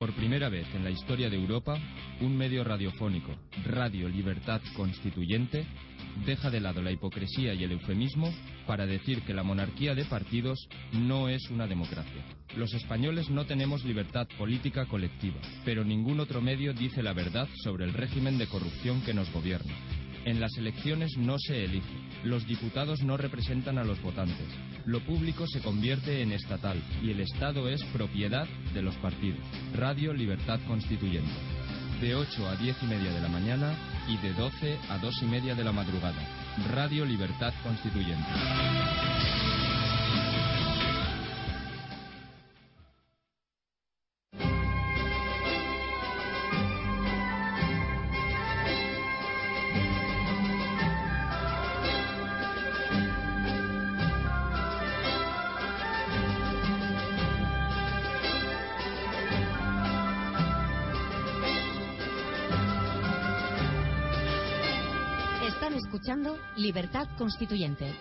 Por primera vez en la historia de Europa, un medio radiofónico, Radio Libertad Constituyente, deja de lado la hipocresía y el eufemismo para decir que la monarquía de partidos no es una democracia. Los españoles no tenemos libertad política colectiva, pero ningún otro medio dice la verdad sobre el régimen de corrupción que nos gobierna. En las elecciones no se elige, los diputados no representan a los votantes, lo público se convierte en estatal y el Estado es propiedad de los partidos. Radio Libertad Constituyente. De 8 a 10 y media de la mañana y de 12 a 2 y media de la madrugada. Radio Libertad Constituyente. Libertad Constituyente.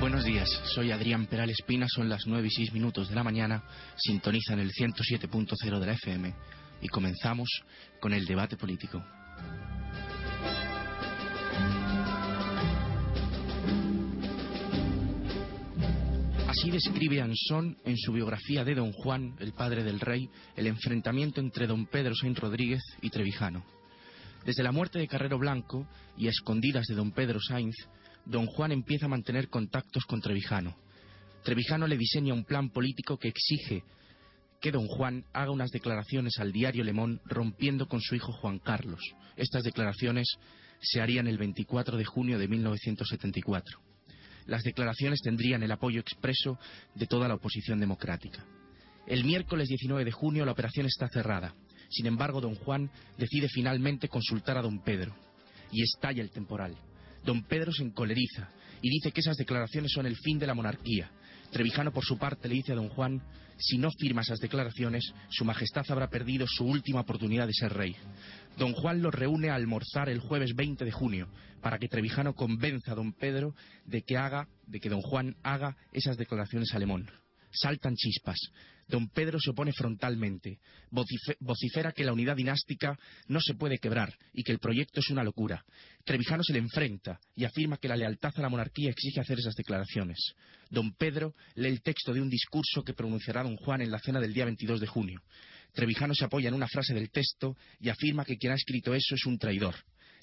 Buenos días, soy Adrián Peral Espina, son las 9 y 6 minutos de la mañana, sintonizan el 107.0 de la FM y comenzamos con el debate político. Así describe Ansón en su biografía de Don Juan, el padre del rey, el enfrentamiento entre Don Pedro Sainz Rodríguez y Trevijano. Desde la muerte de Carrero Blanco y a escondidas de Don Pedro Sainz, Don Juan empieza a mantener contactos con Trevijano. Trevijano le diseña un plan político que exige que don Juan haga unas declaraciones al diario Le Monde rompiendo con su hijo Juan Carlos. Estas declaraciones se harían el 24 de junio de 1974. Las declaraciones tendrían el apoyo expreso de toda la oposición democrática. El miércoles 19 de junio la operación está cerrada. Sin embargo, don Juan decide finalmente consultar a don Pedro. Y estalla el temporal. Don Pedro se encoleriza y dice que esas declaraciones son el fin de la monarquía. Trevijano, por su parte, le dice a don Juan, si no firma esas declaraciones, su majestad habrá perdido su última oportunidad de ser rey. Don Juan los reúne a almorzar el jueves 20 de junio para que Trevijano convenza a don Pedro de que haga, de que don Juan haga esas declaraciones a. Saltan chispas. Don Pedro se opone frontalmente. Vocife- vocifera que la unidad dinástica no se puede quebrar y que el proyecto es una locura. Trevijano se le enfrenta y afirma que la lealtad a la monarquía exige hacer esas declaraciones. Don Pedro lee el texto de un discurso que pronunciará don Juan en la cena del día 22 de junio. Trevijano se apoya en una frase del texto y afirma que quien ha escrito eso es un traidor.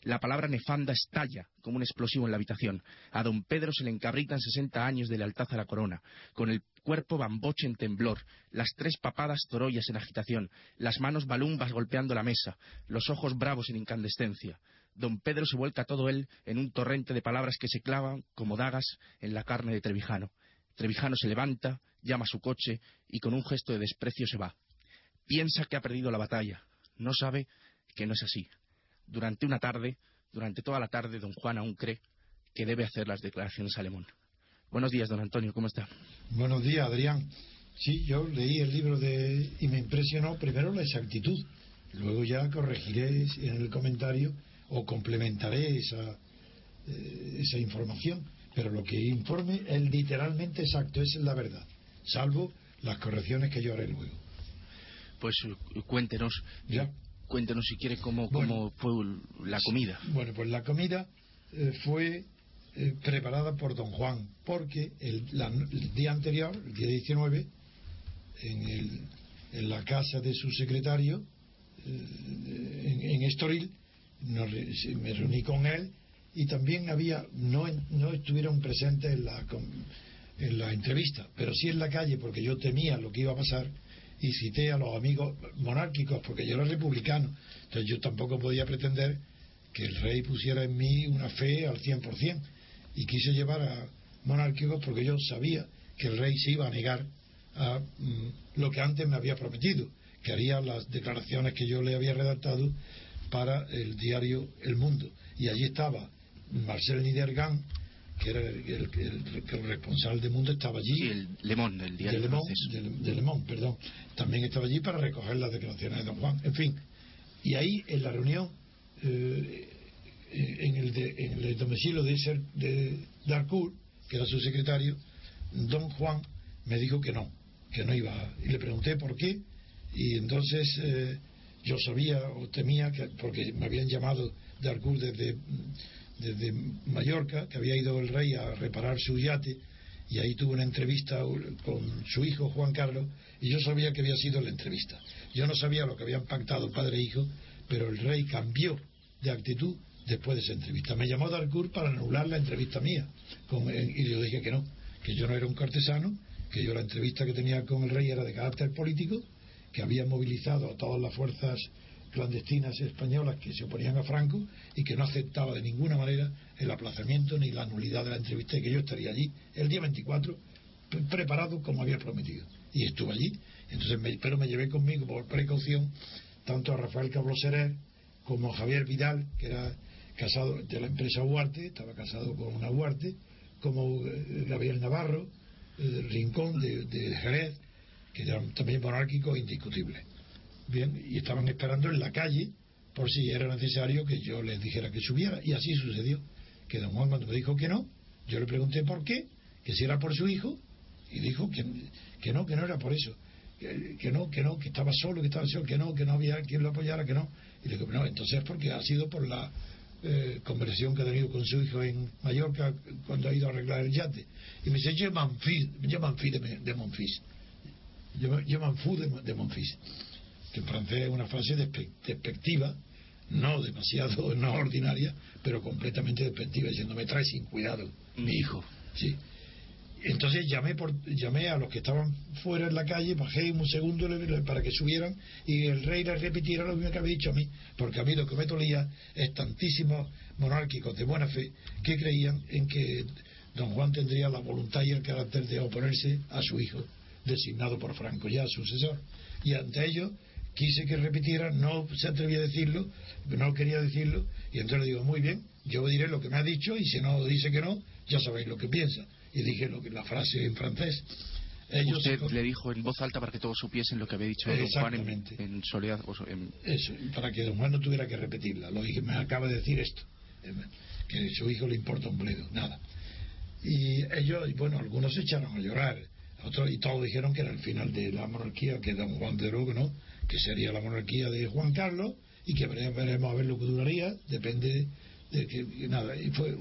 La palabra nefanda estalla como un explosivo en la habitación. A don Pedro se le encabritan 60 años de lealtad a la corona, con el cuerpo bamboche en temblor, las tres papadas torollas en agitación, las manos balumbas golpeando la mesa, los ojos bravos en incandescencia. Don Pedro se vuelca todo él en un torrente de palabras que se clavan como dagas en la carne de Trevijano. Trevijano se levanta, llama a su coche y con un gesto de desprecio se va. Piensa que ha perdido la batalla. No sabe que no es así. Durante una tarde, durante toda la tarde, don Juan aún cree que debe hacer las declaraciones a Lemón. Buenos días, don Antonio, ¿cómo está? Buenos días, Adrián. Sí, yo leí el libro de y me impresionó primero la exactitud. Luego ya corregiré en el comentario o complementaré esa, eh, esa información. Pero lo que informe es literalmente exacto, esa es la verdad. Salvo las correcciones que yo haré luego. Pues eh, cuéntenos, Ya. Cuéntenos si quiere cómo, Bueno. cómo fue la comida. Bueno, pues la comida eh, fue eh, preparada por don Juan, porque el, la- el día anterior, el día 19, en, el- en la casa de su secretario, eh, en, en Estoril, nos me reuní con él y también había, no, no estuvieron presentes en la, en la entrevista, pero sí en la calle, porque yo temía lo que iba a pasar y cité a los amigos monárquicos, porque yo era republicano, entonces yo tampoco podía pretender que el rey pusiera en mí una fe al 100%, y quise llevar a monárquicos porque yo sabía que el rey se iba a negar a mm, lo que antes me había prometido, que haría las declaraciones que yo le había redactado para el diario El Mundo. Y allí estaba Marcel Nidergan, que era el, el, responsable del mundo, estaba allí. Sí, el Lemón, el diario de Lemón, de, perdón. También estaba allí para recoger las declaraciones de don Juan. En fin, y ahí en la reunión, eh, en, el en, el domicilio de, ser, de Darcourt, que era su secretario, don Juan me dijo que no, que no iba. Y le pregunté por qué, y entonces eh, yo sabía o temía, que, porque me habían llamado Darcourt desde desde Mallorca, que había ido el rey a reparar su yate, y ahí tuvo una entrevista con su hijo Juan Carlos, y yo sabía que había sido la entrevista. Yo no sabía lo que habían pactado padre e hijo, pero el rey cambió de actitud después de esa entrevista. Me llamó Darcourt para anular la entrevista mía, y yo dije que no, que yo no era un cortesano, que yo la entrevista que tenía con el rey era de carácter político, que había movilizado a todas las fuerzas clandestinas españolas que se oponían a Franco y que no aceptaba de ninguna manera el aplazamiento ni la nulidad de la entrevista y que yo estaría allí el día 24 preparado como había prometido. Y estuve allí, entonces pero me llevé conmigo por precaución tanto a Rafael Cablo Serer como a Javier Vidal, que era casado de la empresa Huarte, estaba casado con una Huarte, como eh, Gabriel Navarro, eh, Rincón de, de Jerez, que eran también monárquicos indiscutibles. Bien, y estaban esperando en la calle por si era necesario que yo les dijera que subiera. Y así sucedió. Que don Juan cuando me dijo que no, yo le pregunté por qué, que si era por su hijo, y dijo que, que no, que no era por eso. Que, no, que no, que estaba solo, que estaba solo, que no, que no había quien lo apoyara, que no. Y le digo, no, entonces porque ha sido por la eh, conversación que ha tenido con su hijo en Mallorca cuando ha ido a arreglar el yate. Y me dice, yo Manfis, yo Manfis de, de Monfils. Yo, yo Manfú de, de Monfils que en francés es una frase despectiva, no demasiado, no ordinaria, pero completamente despectiva, diciendo, me trae sin cuidado mi hijo. Sí. Entonces llamé, por, llamé a los que estaban fuera en la calle, bajé un segundo para que subieran y el rey les repitiera lo mismo que había dicho a mí, porque a mí lo que me dolía es tantísimos monárquicos de buena fe que creían en que don Juan tendría la voluntad y el carácter de oponerse a su hijo, designado por Franco ya sucesor. Y ante ello quise que repitiera, no se atrevía a decirlo, no quería decirlo, y entonces le digo, muy bien, yo diré lo que me ha dicho, y si no dice que no, ya sabéis lo que piensa. Y dije lo que la frase en francés. Ellos Usted le dijo en voz alta para que todos supiesen lo que había dicho don Juan en, soledad. Eso, para que don Juan no tuviera que repetirla. Lo dije, me acaba de decir esto, eh, que a su hijo le importa un bledo, nada. Y ellos, bueno, algunos se echaron a llorar, otros, y todos dijeron que era el final de la monarquía, que don Juan de Oro, ¿no? Que sería la monarquía de Juan Carlos y que veremos a ver lo que duraría, depende de que, nada, y fue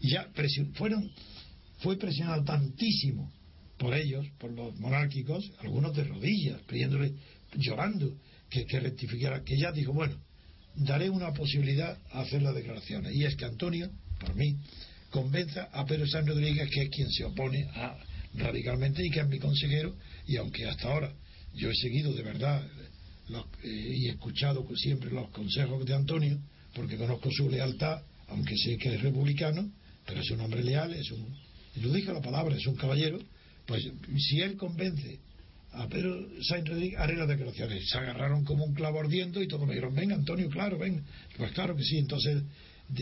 ya fueron fue presionado tantísimo por ellos, por los monárquicos, algunos de rodillas, pidiéndole, llorando, que, que rectificara, que ya dijo, bueno, daré una posibilidad a hacer las declaraciones. Y es que Antonio, por mí, convenza a Pedro San Rodríguez, que es quien se opone a, radicalmente y que es mi consejero, y aunque hasta ahora yo he seguido de verdad eh, y he escuchado siempre los consejos de Antonio, porque conozco su lealtad, aunque sé que es republicano, pero es un hombre leal, es un, lo dije la palabra, es un caballero, pues si él convence a Pedro Sainz Rodríguez, haré las declaraciones. Se agarraron como un clavo ardiendo y todos me dijeron, venga Antonio, claro, venga. Pues claro que sí, entonces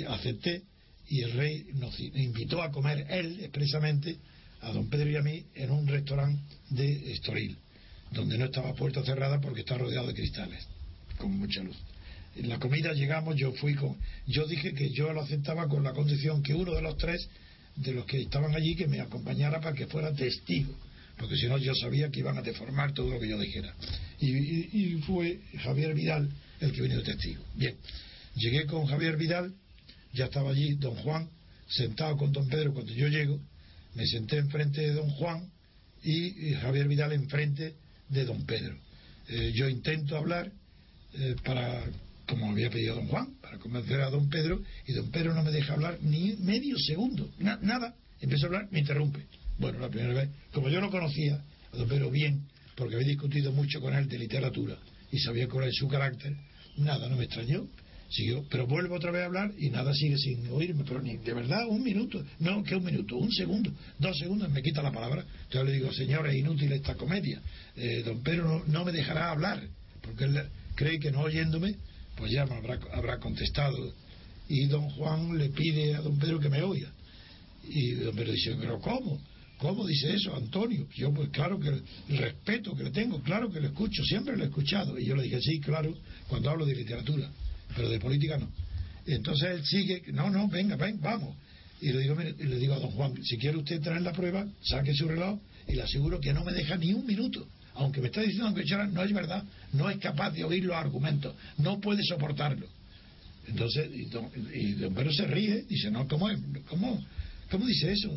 acepté y el rey nos invitó a comer él expresamente a don Pedro y a mí en un restaurante de Estoril donde no estaba puerta cerrada porque está rodeado de cristales, con mucha luz. En la comida llegamos, yo fui con, yo dije que yo lo aceptaba con la condición que uno de los tres de los que estaban allí que me acompañara para que fuera testigo, porque si no yo sabía que iban a deformar todo lo que yo dijera. Y, fue Javier Vidal el que vino de testigo. Bien, llegué con Javier Vidal, ya estaba allí don Juan, sentado con don Pedro cuando yo llego, me senté enfrente de don Juan y Javier Vidal enfrente de don Pedro. Eh, yo intento hablar eh, para, como había pedido don Juan, para convencer a don Pedro, y don Pedro no me deja hablar ni medio segundo, nada. Empiezo a hablar, me interrumpe. Bueno, la primera vez, como yo no conocía a don Pedro bien, porque había discutido mucho con él de literatura y sabía cuál es su carácter, nada, no me extrañó Siguió, pero vuelvo otra vez a hablar y nada sigue sin oírme, pero ni de verdad un minuto, no, que un minuto, un segundo, dos segundos me quita la palabra. Yo le digo, señor, es inútil esta comedia. Eh, don Pedro no, me dejará hablar, porque él cree que no oyéndome, pues ya me habrá, habrá contestado. Y don Juan le pide a don Pedro que me oiga. Y don Pedro dice, pero ¿cómo? ¿Cómo dice eso, Antonio? Yo, pues claro que el respeto que le tengo, claro que lo escucho, siempre lo he escuchado. Y yo le dije, sí, claro, cuando hablo de literatura, pero de política no. Entonces él sigue, no, no, venga, ven, vamos. Y le digo, le digo a don Juan, si quiere usted traer la prueba, saque su reloj y le aseguro que no me deja ni un minuto. Aunque me está diciendo que no es verdad, no es capaz de oír los argumentos, no puede soportarlo. Entonces, y don, y don Pedro se ríe, dice, no, ¿cómo es? ¿Cómo, cómo dice eso?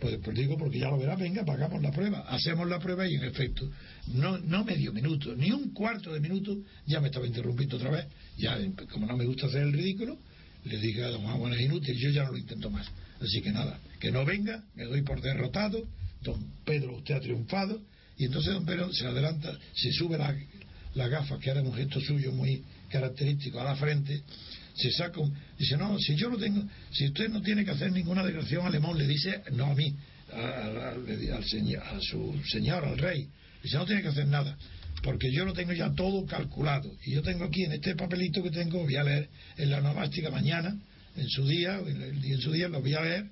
Pues, pues, digo, porque ya lo verá, venga, pagamos la prueba. Hacemos la prueba y en efecto, no, no medio minuto, ni un cuarto de minuto, ya me estaba interrumpiendo otra vez. Ya, como no me gusta hacer el ridículo, le dije a don Juan, bueno, es inútil, yo ya no lo intento más. Así que nada, que no venga, me doy por derrotado, don Pedro, usted ha triunfado, y entonces don Pedro se adelanta, se sube la, la gafa, que era un gesto suyo muy característico, a la frente, se saca un, dice no si yo no tengo si usted no tiene que hacer ninguna declaración alemán le dice no a mí al señor, a su señor al rey dice no tiene que hacer nada porque yo lo tengo ya todo calculado. Y yo tengo aquí en este papelito que tengo voy a leer en la nomástica mañana en su día en, en su día lo voy a leer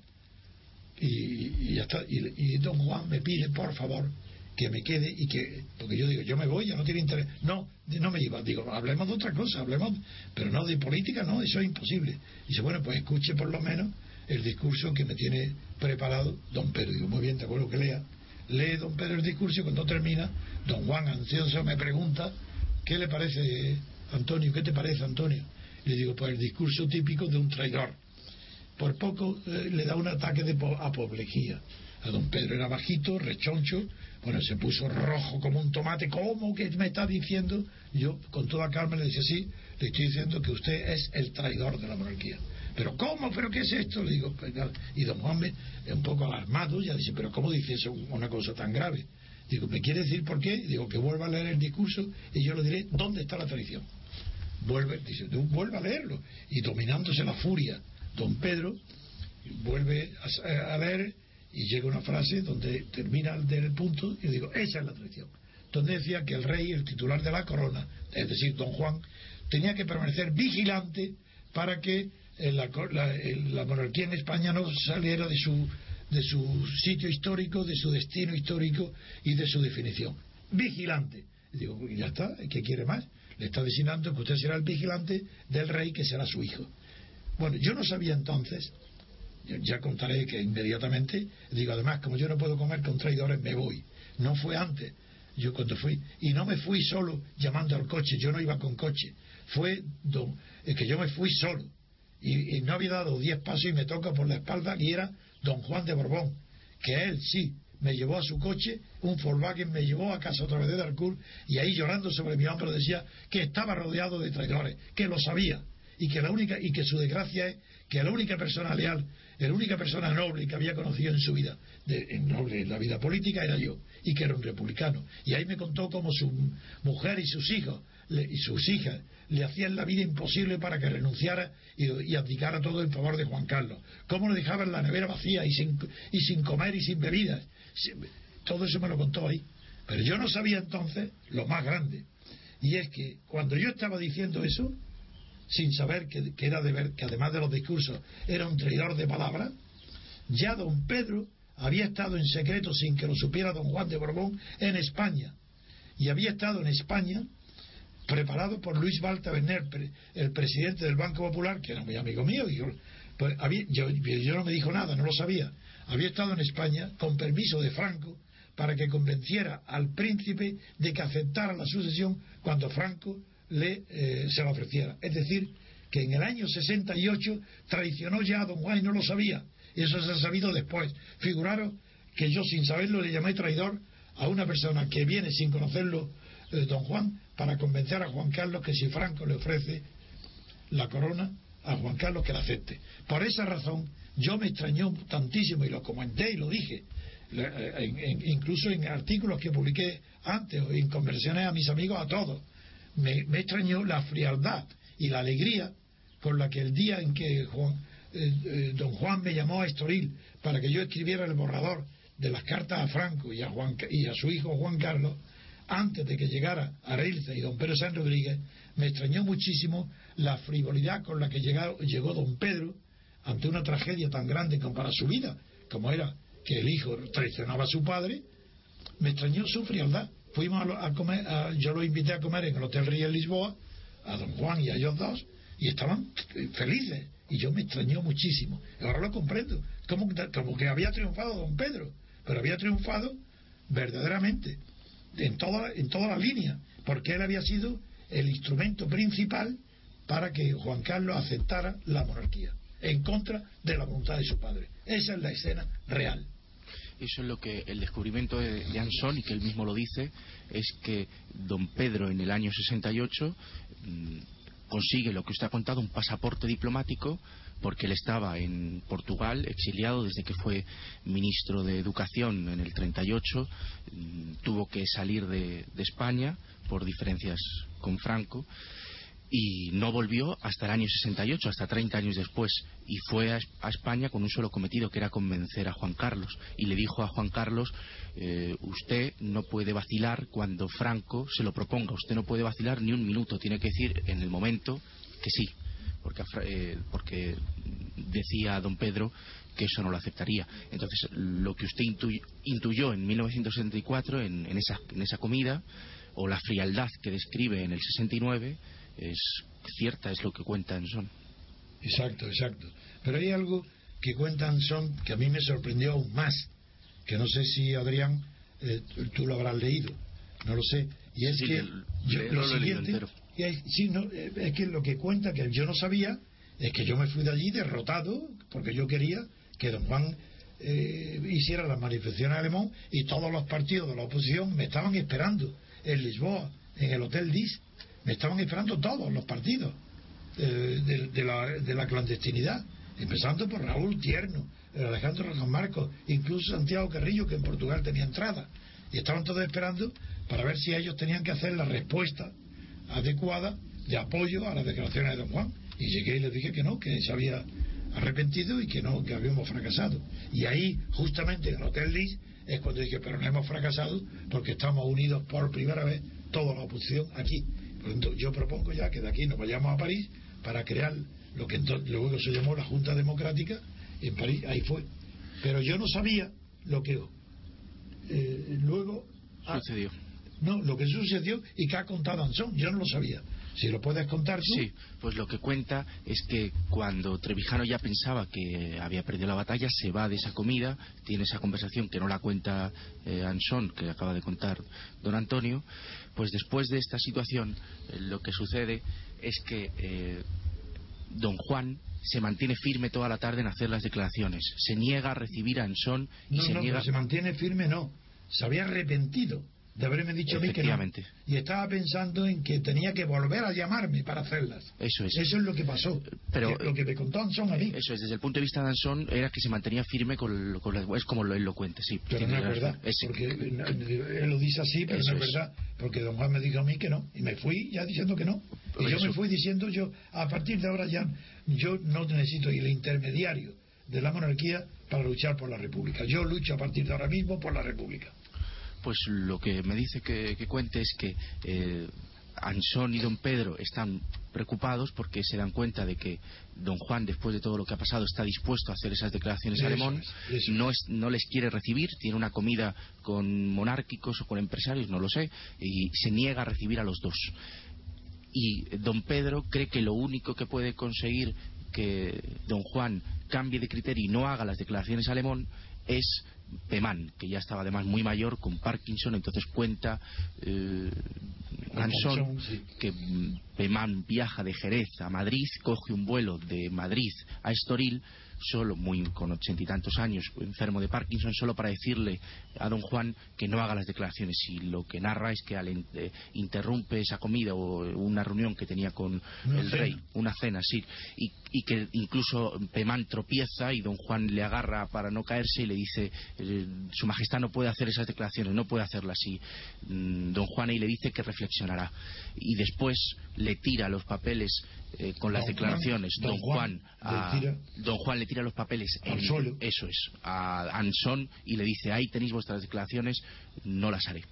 y, y ya está. Y, y don Juan me pide por favor que me quede y que, porque yo digo, yo me voy, ya no tiene interés. No, no me iba, digo, hablemos de otra cosa, hablemos, pero no de política, no, eso es imposible. Y dice, bueno, pues escuche por lo menos el discurso que me tiene preparado don Pedro. Digo, muy bien, te acuerdo que lea. Lee don Pedro el discurso y cuando termina, don Juan ansioso me pregunta, ¿qué le parece, Antonio? ¿Qué te parece, Antonio? Y le digo, pues el discurso típico de un traidor. Por poco eh, le da un ataque de apoplejía. A don Pedro era bajito, rechoncho, bueno, se puso rojo como un tomate. ¿Cómo que me está diciendo? Yo, con toda calma, le dije, sí, le estoy diciendo que usted es el traidor de la monarquía. ¿Pero cómo? ¿Pero qué es esto? Le digo, pues, y don Juan, un poco alarmado, ya dice, ¿pero cómo dice eso una cosa tan grave? Digo, ¿me quiere decir por qué? Digo, que vuelva a leer el discurso y yo le diré, ¿dónde está la traición? Vuelve, dice, vuelva a leerlo. Y dominándose la furia, don Pedro vuelve a, a leer y llega una frase donde termina el punto y digo, esa es la traición. Donde decía que el rey, el titular de la corona, es decir, don Juan, tenía que permanecer vigilante para que eh, la, la, monarquía en España no saliera de su, de su sitio histórico, de su destino histórico y de su definición. Vigilante. Y digo, ya está, ¿qué quiere más? Le está designando que usted será el vigilante del rey que será su hijo. Bueno, yo no sabía entonces ya contaré que inmediatamente, digo, además, como yo no puedo comer con traidores, me voy. No fue antes, yo cuando fui, y no me fui solo llamando al coche, yo no iba con coche, fue don, que yo me fui solo, y, no había dado diez pasos y me toca por la espalda, y era don Juan de Borbón, que él sí, me llevó a su coche, un Volkswagen me llevó a casa otra vez de Darcourt, y ahí llorando sobre mi hombro decía que estaba rodeado de traidores, que lo sabía, y que la única, y que su desgracia es que la única persona leal la única persona noble que había conocido en su vida, de, en noble en la vida política, era yo, y que era un republicano. Y ahí me contó cómo su mujer y sus hijos y sus hijas le hacían la vida imposible para que renunciara y, y, abdicara todo en favor de Juan Carlos. Cómo le dejaban la nevera vacía y sin, y sin comer y sin bebidas. Todo eso me lo contó ahí. Pero yo no sabía entonces lo más grande. Y es que cuando yo estaba diciendo eso, sin saber que, era de ver, que además de los discursos era un traidor de palabras, ya don Pedro había estado en secreto sin que lo supiera don Juan de Borbón en España y había estado en España preparado por Luis Balta Berner, el presidente del Banco Popular, que era muy amigo mío, y yo, pues, yo, yo no me dijo nada, no lo sabía. Había estado en España con permiso de Franco para que convenciera al príncipe de que aceptara la sucesión cuando Franco le, eh, se lo ofreciera. Es decir, que en el año 68 traicionó ya a don Juan y no lo sabía. Eso se ha sabido después. Figuraros que yo sin saberlo le llamé traidor a una persona que viene sin conocerlo, eh, don Juan, para convencer a Juan Carlos que si Franco le ofrece la corona a Juan Carlos que la acepte. Por esa razón yo me extrañó tantísimo y lo comenté y lo dije, eh, incluso en artículos que publiqué antes o en conversiones a mis amigos, a todos me, extrañó la frialdad y la alegría con la que el día en que Juan, eh, eh, don Juan me llamó a Estoril para que yo escribiera el borrador de las cartas a Franco y a, Juan, y a su hijo Juan Carlos, antes de que llegara Arilza y don Pedro San Rodríguez, me extrañó muchísimo la frivolidad con la que llegó don Pedro ante una tragedia tan grande como para su vida, como era que el hijo traicionaba a su padre, me extrañó su frialdad. Fuimos a, comer, yo lo invité a comer en el Hotel Río Lisboa, a don Juan y a ellos dos, y estaban felices. Y yo me extrañó muchísimo. Ahora lo comprendo. Como, como que había triunfado don Pedro, pero había triunfado verdaderamente en toda, en toda la línea, porque él había sido el instrumento principal para que Juan Carlos aceptara la monarquía, en contra de la voluntad de su padre. Esa es la escena real. Eso es lo que el descubrimiento de, de Anson, y que él mismo lo dice, es que don Pedro en el año 68 mmm, consigue lo que usted ha contado, un pasaporte diplomático, porque él estaba en Portugal, exiliado desde que fue ministro de Educación en el 38, mmm, tuvo que salir de, de España por diferencias con Franco y no volvió hasta el año 68, hasta 30 años después, y fue a, España con un solo cometido, que era convencer a Juan Carlos, y le dijo a Juan Carlos, eh, usted no puede vacilar cuando Franco se lo proponga, usted no puede vacilar ni un minuto, tiene que decir en el momento que sí, porque, eh, porque decía don Pedro que eso no lo aceptaría. Entonces, lo que usted intu intuyó en 1974, en, en, esa, en esa comida, o la frialdad que describe en el 69, es cierta, es lo que cuenta Anson. Exacto, exacto. Pero hay algo que cuenta Anson que a mí me sorprendió aún más, que no sé si Adrián eh, tú lo habrás leído, no lo sé. Y es sí, que el, yo, lo lo siguiente, y hay, sí, no, eh, es que lo que cuenta que yo no sabía es que yo me fui de allí derrotado porque yo quería que don Juan eh, hiciera las manifestaciones alemán y todos los partidos de la oposición me estaban esperando en Lisboa, en el Hotel Dis, me estaban esperando todos los partidos eh, de, la, de, la, clandestinidad, empezando por Raúl Tierno, Alejandro Rajan Marcos, incluso Santiago Carrillo, que en Portugal tenía entrada. Y estaban todos esperando para ver si ellos tenían que hacer la respuesta adecuada de apoyo a las declaraciones de Don Juan. Y llegué y les dije que no, que se había arrepentido y que no, que habíamos fracasado. Y ahí, justamente en el Hotel Lis, es cuando dije, pero no hemos fracasado porque estamos unidos por primera vez toda la oposición aquí. Yo propongo ya que de aquí nos vayamos a París para crear lo que entonces, luego se llamó la Junta Democrática en París, ahí fue. Pero yo no sabía lo que eh, luego sucedió. No, lo que sucedió y que ha contado Anson, yo no lo sabía. Si lo puedes contar tú. Sí, pues lo que cuenta es que cuando Trevijano ya pensaba que había perdido la batalla, se va de esa comida, tiene esa conversación que no la cuenta eh, Anson, que acaba de contar don Antonio, pues después de esta situación eh, lo que sucede es que eh, don Juan se mantiene firme toda la tarde en hacer las declaraciones, se niega a recibir a Anson y no, se no, niega... se mantiene firme no, se había arrepentido de haberme dicho a mí que no. Y estaba pensando en que tenía que volver a llamarme para hacerlas. Eso es. Eso es lo que pasó. Pero, que, lo que me contó Anson a mí. Eso es, desde el punto de vista de Anson, era que se mantenía firme con, con las. Es como lo, él lo cuenta, sí. Pero no es verdad. Es, porque él lo dice así, pero no es, es, verdad. Porque don Juan me dijo a mí que no. Y me fui ya diciendo que no. Y yo me fui diciendo yo, a partir de ahora ya, yo no necesito ir el intermediario de la monarquía para luchar por la república. Yo lucho a partir de ahora mismo por la república pues lo que me dice que, que cuente es que eh, Ansón y don Pedro están preocupados porque se dan cuenta de que don Juan, después de todo lo que ha pasado, está dispuesto a hacer esas declaraciones eso a Alemón, es, no, es, no les quiere recibir, tiene una comida con monárquicos o con empresarios, no lo sé, y se niega a recibir a los dos. Y don Pedro cree que lo único que puede conseguir que don Juan cambie de criterio y no haga las declaraciones a Alemón es Pemán, que ya estaba además muy mayor con Parkinson, entonces cuenta eh, Anson que Pemán viaja de Jerez a Madrid, coge un vuelo de Madrid a Estoril, solo muy con ochenta y tantos años, enfermo de Parkinson, solo para decirle a don Juan que no haga las declaraciones. Y lo que narra es que al eh, interrumpe esa comida o una reunión que tenía con una el cena. rey, una cena, sí, y, y, que incluso Pemán tropieza y don Juan le agarra para no caerse y le dice, eh, su majestad no puede hacer esas declaraciones, no puede hacerlas. Y mmm, don Juan ahí le dice que reflexionará. Y después le tira los papeles eh, con las don declaraciones. Juan, don Juan, a, tira, don Juan le tira los papeles al en, suelo. Eso es, a Anson y le dice, ahí tenéis vuestras declaraciones, no las haré.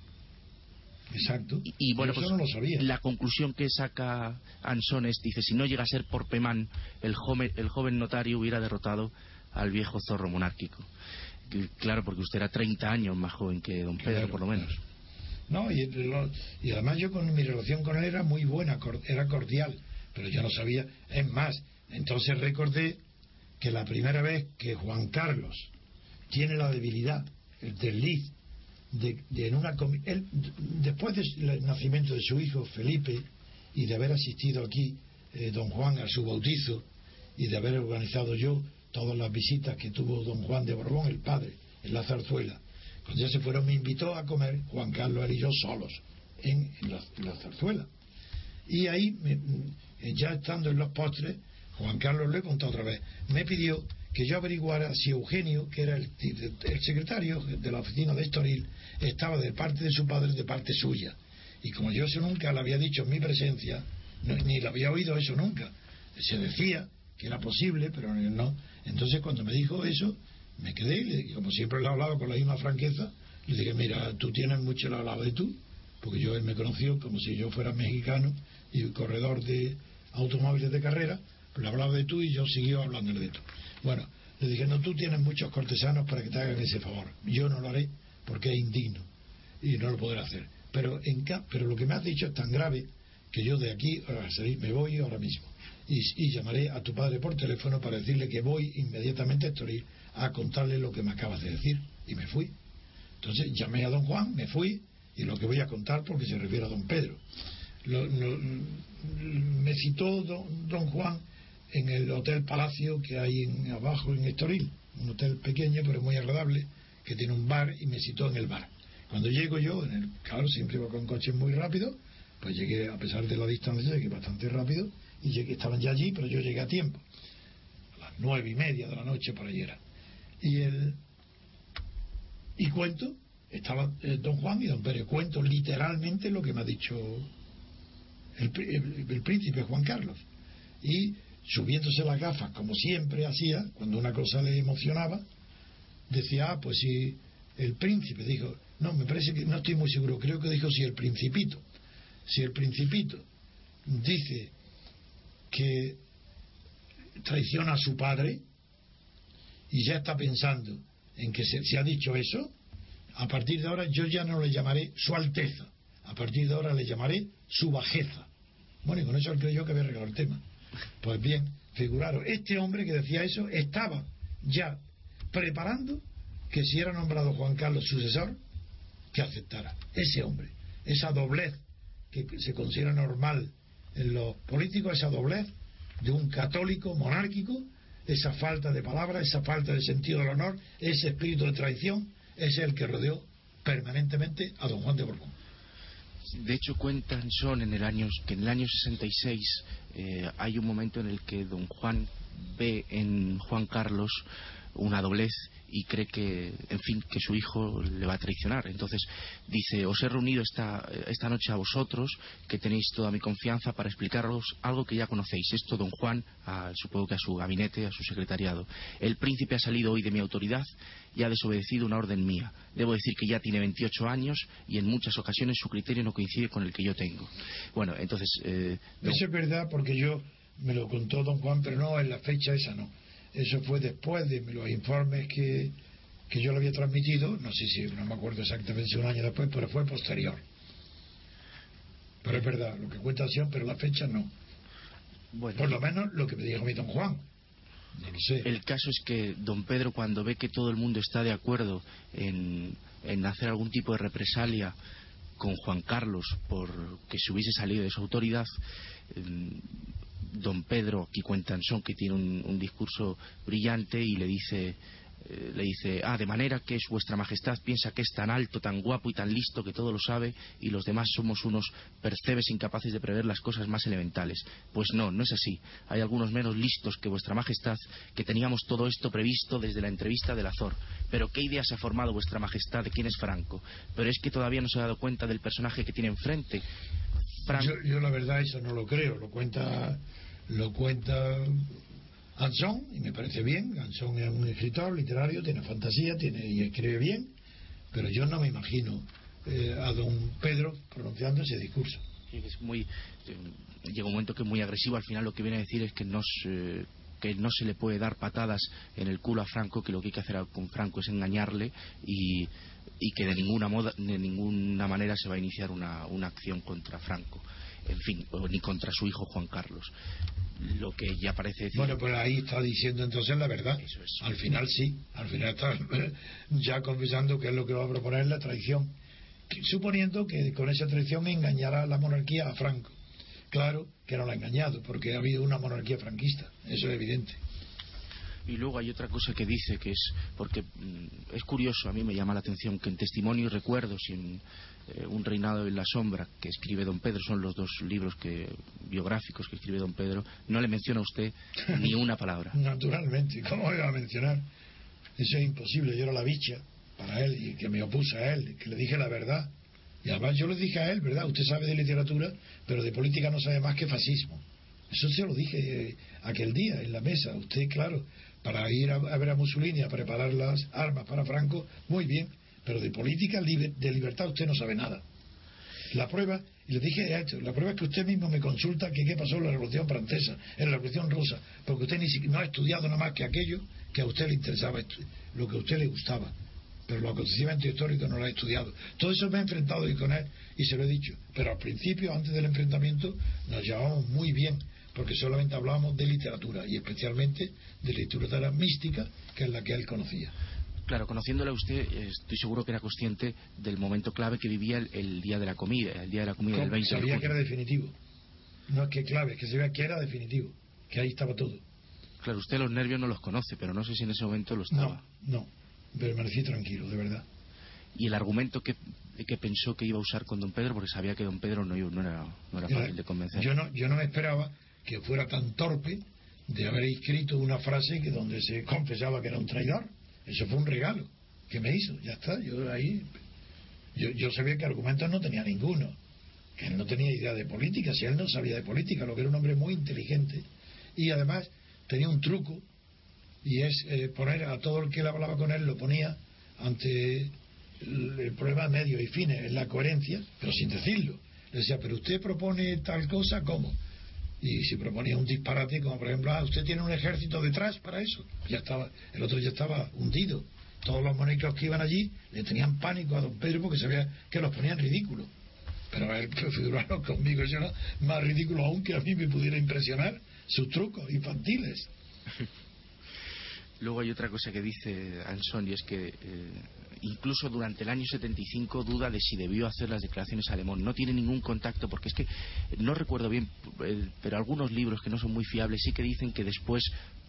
Exacto. Y, y bueno, pues no lo sabía. la conclusión que saca Anson es, dice, si no llega a ser por Pemán, el joven, el joven notario hubiera derrotado al viejo zorro monárquico. claro, porque usted era 30 años más joven que don Pedro, por lo menos. No, y, y, además yo con mi relación con él era muy buena, era cordial, pero yo no sabía. Es más, entonces recordé que la primera vez que Juan Carlos tiene la debilidad, el desliz, de, en una él, después del nacimiento de su hijo Felipe y de haber asistido aquí eh, don Juan a su bautizo y de haber organizado yo todas las visitas que tuvo don Juan de Borbón, el padre, en la zarzuela. Cuando ya se fueron me invitó a comer Juan Carlos y yo solos en, la, zarzuela. Y ahí, ya estando en los postres, Juan Carlos lo he contado otra vez, me pidió que yo averiguara si Eugenio, que era el, secretario de la oficina de Estoril, estaba de parte de su padre, de parte suya. Y como yo eso nunca le había dicho en mi presencia, ni le había oído eso nunca, se decía que era posible, pero no. Entonces cuando me dijo eso, me quedé y como siempre le he hablado con la misma franqueza, le dije, mira, tú tienes mucho el hablado de tú, porque yo él me conoció como si yo fuera mexicano y corredor de automóviles de carrera, le hablaba de tú y yo siguió hablándole de tú. Bueno, le dije, no, tú tienes muchos cortesanos para que te hagan ese favor. Yo no lo haré porque es indigno y no lo podré hacer. Pero, en, pero lo que me has dicho es tan grave que yo de aquí me voy ahora mismo. Y, llamaré a tu padre por teléfono para decirle que voy inmediatamente a Estoril a contarle lo que me acabas de decir. Y me fui. Entonces llamé a don Juan, me fui, y lo que voy a contar porque se refiere a don Pedro. Me citó don Juan en el Hotel Palacio que hay en, abajo en Estoril, un hotel pequeño pero muy agradable, que tiene un bar y me citó en el bar. Cuando llego yo, en el, claro, siempre iba con coches muy rápido, pues llegué, a pesar de la distancia, llegué bastante rápido y llegué, estaban ya allí, pero yo llegué a tiempo. A las nueve y media de la noche por era. Y el y cuento, estaba eh, don Juan y don Pedro, cuento literalmente lo que me ha dicho el, el príncipe Juan Carlos. Y subiéndose las gafas, como siempre hacía, cuando una cosa le emocionaba, decía, ah, pues si el príncipe dijo, no, me parece que no estoy muy seguro, creo que dijo si el principito, si el principito dice que traiciona a su padre y ya está pensando en que se, se ha dicho eso, a partir de ahora yo ya no le llamaré su alteza, a partir de ahora le llamaré su bajeza. Bueno, y con eso creo yo que había arreglado el tema. Pues bien, figuraron, este hombre que decía eso estaba ya preparando que si era nombrado Juan Carlos sucesor, que aceptara. Ese hombre, esa doblez que se considera normal en los políticos, esa doblez de un católico monárquico, esa falta de palabra, esa falta de sentido del honor, ese espíritu de traición, es el que rodeó permanentemente a don Juan de Borbón. De hecho, cuentan son en el año, que en el año 66 eh, hay un momento en el que don Juan ve en Juan Carlos una doblez y cree que, en fin, que su hijo le va a traicionar. Entonces dice, os he reunido esta, esta noche a vosotros, que tenéis toda mi confianza para explicaros algo que ya conocéis. Esto, don Juan, supongo que a su gabinete, a su secretariado. El príncipe ha salido hoy de mi autoridad y ha desobedecido una orden mía. Debo decir que ya tiene 28 años y en muchas ocasiones su criterio no coincide con el que yo tengo. Bueno, entonces... Eh, Eso es verdad porque yo me lo contó don Juan, pero no en la fecha esa no eso fue después de los informes que, que yo le había transmitido, no sé si, no me acuerdo exactamente si un año después, pero fue posterior. Pero es verdad, lo que cuenta acción, pero la fecha no. Por lo menos lo que me dijo mi don Juan. No lo sé. El caso es que don Pedro, cuando ve que todo el mundo está de acuerdo en, en hacer algún tipo de represalia con Juan Carlos por que se hubiese salido de su autoridad, don Pedro, aquí cuentan son, que tiene un, discurso brillante y le dice, eh, le dice, ah, de manera que es vuestra majestad piensa que es tan alto, tan guapo y tan listo que todo lo sabe y los demás somos unos percebes incapaces de prever las cosas más elementales. Pues no, no es así. Hay algunos menos listos que vuestra majestad que teníamos todo esto previsto desde la entrevista del Azor. Pero ¿qué idea se ha formado vuestra majestad de quién es Franco? Pero es que todavía no se ha dado cuenta del personaje que tiene enfrente. Yo, la verdad eso no lo creo, lo cuenta lo cuenta Anson y me parece bien. Anson es un escritor literario, tiene fantasía, tiene y escribe bien, pero yo no me imagino eh, a don Pedro pronunciando ese discurso. es muy eh, llega un momento que es muy agresivo. Al final lo que viene a decir es que nos que no se le puede dar patadas en el culo a Franco, que lo que hay que hacer con Franco es engañarle y, que de ninguna, moda, de ninguna manera se va a iniciar una, una acción contra Franco en fin, ni contra su hijo Juan Carlos. Lo que ya parece decir. Bueno, pues ahí está diciendo entonces la verdad. Al final sí, al final está ya confesando que es lo que va a proponer la traición, suponiendo que con esa traición engañará la monarquía a Franco. Claro que no la ha engañado, porque ha habido una monarquía franquista, eso es evidente. Y luego hay otra cosa que dice que es, porque mm, es curioso, a mí me llama la atención que en Testimonio y Recuerdos y en eh, Un reinado en la sombra que escribe don Pedro, son los dos libros que, biográficos que escribe don Pedro, no le menciona a usted ni una palabra. Naturalmente, ¿cómo iba a mencionar? Eso es imposible, yo era la bicha para él y que me opuse a él, que le dije la verdad. Y además yo le dije a él, ¿verdad? Usted sabe de literatura, pero de política no sabe más que fascismo. Eso se lo dije eh, aquel día en la mesa. Usted, claro, para ir a, ver a Mussolini a preparar las armas para Franco, muy bien, pero de política de libertad usted no sabe nada. La prueba, y le dije esto, la prueba es que usted mismo me consulta que qué pasó en la Revolución Francesa, en la Revolución Rusa, porque usted ni siquiera, no ha estudiado nada más que aquello que a usted le interesaba, lo que a usted le gustaba. Pero los acontecimientos históricos no lo ha estudiado. Todo eso me he enfrentado y con él y se lo he dicho. Pero al principio, antes del enfrentamiento, nos llevábamos muy bien porque solamente hablábamos de literatura y especialmente de literatura mística, que es la que él conocía. Claro, conociéndole a usted, estoy seguro que era consciente del momento clave que vivía el, día de la comida, el día de la comida del 20 Sabía que era definitivo. No es que clave, es que sabía que era definitivo, que ahí estaba todo. Claro, usted los nervios no los conoce, pero no sé si en ese momento lo estaba. No, no, permanecí tranquilo, de verdad. ¿Y el argumento que, que pensó que iba a usar con don Pedro? Porque sabía que don Pedro no, no era, no era fácil de convencer. Yo no, yo no me esperaba que fuera tan torpe de haber escrito una frase que donde se confesaba que era un traidor. Eso fue un regalo que me hizo, ya está. Yo ahí, yo, yo sabía que argumentos no tenía ninguno, que él no tenía idea de política, si él no sabía de política, lo que era un hombre muy inteligente y además tenía un truco y es eh, poner a todo el que hablaba con él lo ponía ante el, el problema de medios y fines, en la coherencia, pero sin decirlo. Le decía, pero usted propone tal cosa, ¿cómo? Y si proponía un disparate como por ejemplo ah, usted tiene un ejército detrás para eso ya estaba el otro ya estaba hundido. Todos los monarcas que iban allí le tenían pánico a don Pedro porque sabía que los ponían ridículos. Pero a él conmigo eso era más ridículo aún que a mí me pudiera impresionar sus trucos infantiles. Luego hay otra cosa que dice Anson y es que eh, incluso durante el año 75 duda de si debió hacer las declaraciones a. No tiene ningún contacto porque es que no recuerdo bien, eh, pero algunos libros que no son muy fiables sí que dicen que después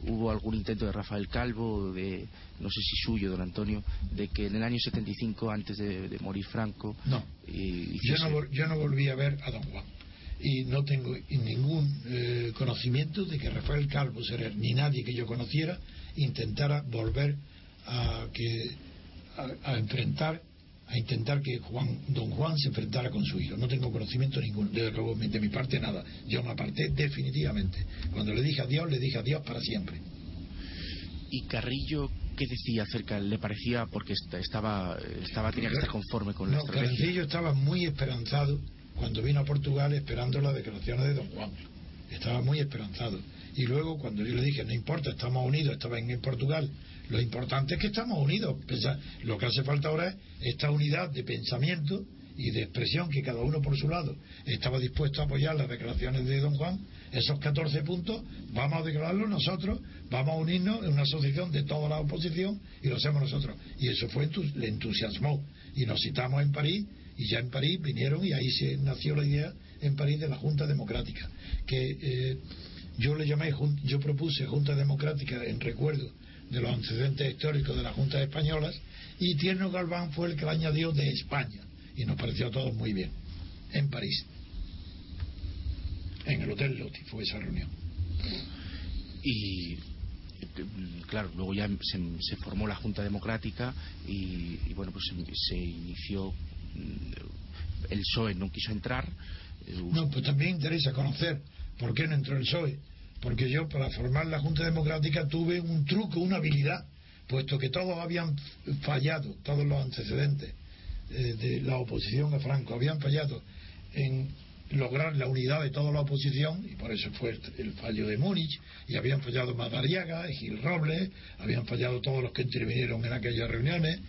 hubo algún intento de Rafael Calvo, de no sé si suyo, don Antonio, de que en el año 75, antes de, morir Franco. No, eh, yo no, yo no volví a ver a don Juan y no tengo ningún conocimiento de que Rafael Calvo Serer, ni nadie que yo conociera intentara volver a que a, enfrentar a intentar que Juan, don Juan se enfrentara con su hijo. No tengo conocimiento ninguno, de, de mi parte nada. Yo me aparté definitivamente. Cuando le dije adiós, le dije adiós para siempre. ¿Y Carrillo qué decía acerca? ¿Le parecía porque estaba, estaba tenía que estar conforme con la no, Carrillo estaba muy esperanzado cuando vino a Portugal esperando las declaraciones de don Juan. Estaba muy esperanzado. Y luego cuando yo le dije, no importa, estamos unidos, estaba en Portugal, lo importante es que estamos unidos. Lo que hace falta ahora es esta unidad de pensamiento y de expresión que cada uno por su lado estaba dispuesto a apoyar las declaraciones de don Juan, esos 14 puntos, vamos a declararlos nosotros, vamos a unirnos en una asociación de toda la oposición y lo hacemos nosotros. Y eso fue le entusiasmó. Y nos citamos en París y ya en París vinieron y ahí se nació la idea en París de la Junta Democrática, que eh, yo le llamé, yo propuse Junta Democrática en recuerdo de los antecedentes históricos de las Juntas Españolas y Tierno Galván fue el que la añadió de España y nos pareció a todos muy bien en París en el Hotel Loti fue esa reunión y claro, luego ya se, formó la Junta Democrática y, bueno, pues se, inició mm, el PSOE no quiso entrar eh, no, pues también interesa conocer ¿Por qué no entró el PSOE? Porque yo para formar la Junta Democrática tuve un truco, una habilidad, puesto que todos habían fallado, todos los antecedentes eh, de la oposición a Franco habían fallado en lograr la unidad de toda la oposición, y por eso fue el fallo de Múnich, y habían fallado Madariaga, Gil Robles, habían fallado todos los que intervinieron en aquellas reuniones,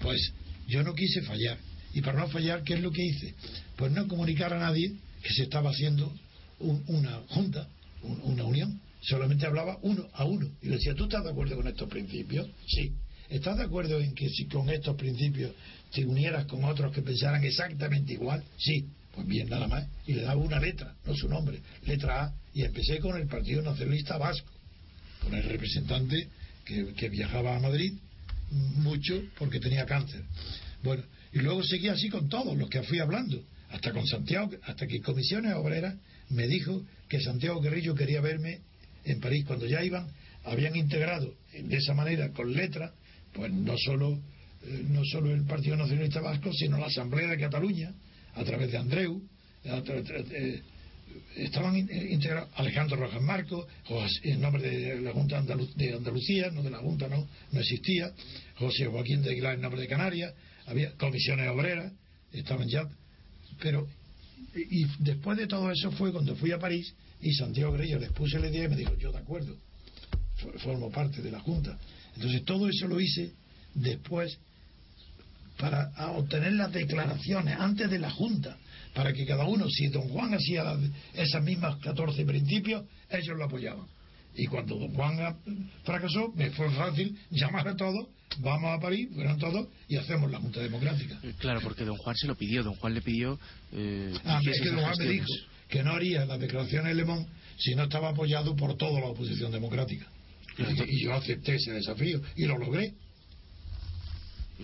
pues yo no quise fallar. Y para no fallar, ¿qué es lo que hice? Pues no comunicar a nadie que se estaba haciendo una junta, una unión. Solamente hablaba uno a uno. Y le decía, ¿tú estás de acuerdo con estos principios? Sí. ¿Estás de acuerdo en que si con estos principios te unieras con otros que pensaran exactamente igual? Sí. Pues bien, nada más. Y le daba una letra, no su nombre, letra A. Y empecé con el Partido Nacionalista Vasco, con el representante que, que viajaba a Madrid mucho porque tenía cáncer. Bueno, y luego seguí así con todos los que fui hablando, hasta con Santiago, hasta que Comisiones Obreras me dijo que Santiago Guerrillo quería verme en París. Cuando ya iban, habían integrado de esa manera, con letra, pues no solo, eh, no solo el Partido Nacionalista Vasco, sino la Asamblea de Cataluña, a través de Andreu, eh, estaban integrados Alejandro Rojas Marco, en nombre de la Junta de Andalucía, no de la Junta, no, no existía, José Joaquín de Aguilar en nombre de Canarias, había comisiones obreras, estaban ya, pero y después de todo eso fue cuando fui a París y Santiago Grillo les puse la idea y me dijo, yo de acuerdo, formo parte de la Junta. Entonces todo eso lo hice después para obtener las declaraciones antes de la Junta, para que cada uno, si don Juan hacía esas mismas 14 principios, ellos lo apoyaban. Y cuando don Juan fracasó, me fue fácil llamar a todos, vamos a París, fueron todos, y hacemos la Junta Democrática. Eh, claro, porque don Juan se lo pidió, don Juan le pidió... Eh, ah, es que don Juan me dijo que no haría la declaración de Le si no estaba apoyado por toda la oposición democrática. y yo acepté ese desafío y lo logré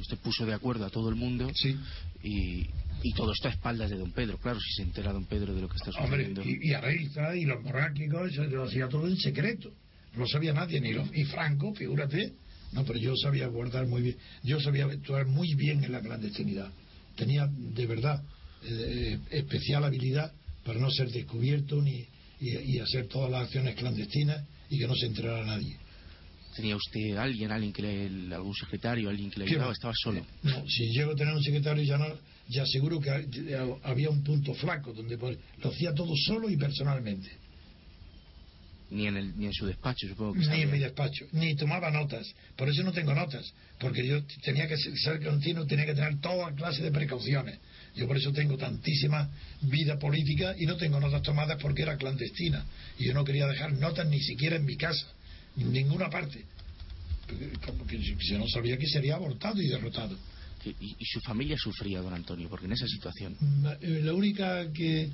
usted puso de acuerdo a todo el mundo sí. y, y todo está a espaldas de don Pedro, claro, si se entera don Pedro de lo que está sucediendo. y, a Reisa y los monárquicos, eso lo hacía todo en secreto. No sabía nadie, ni los, y Franco, figúrate. No, pero yo sabía guardar muy bien, yo sabía actuar muy bien en la clandestinidad. Tenía de verdad eh, especial habilidad para no ser descubierto ni y hacer todas las acciones clandestinas y que no se enterara nadie. ¿Tenía usted alguien, alguien que le, algún secretario, alguien que le ayudaba? ¿Estaba solo? No, si llego a tener un secretario ya no, ya seguro que había un punto flaco donde lo hacía todo solo y personalmente. Ni en, el, ni en su despacho, supongo que Ni en mi despacho, ni tomaba notas. Por eso no tengo notas, porque yo tenía que ser continuo, tenía que tener toda clase de precauciones. Yo por eso tengo tantísima vida política y no tengo notas tomadas porque era clandestina. Y yo no quería dejar notas ni siquiera en mi casa ninguna parte. Porque si no sabía que sería abortado y derrotado. ¿Y, su familia sufría, don Antonio? Porque en esa situación. Eh, la única que.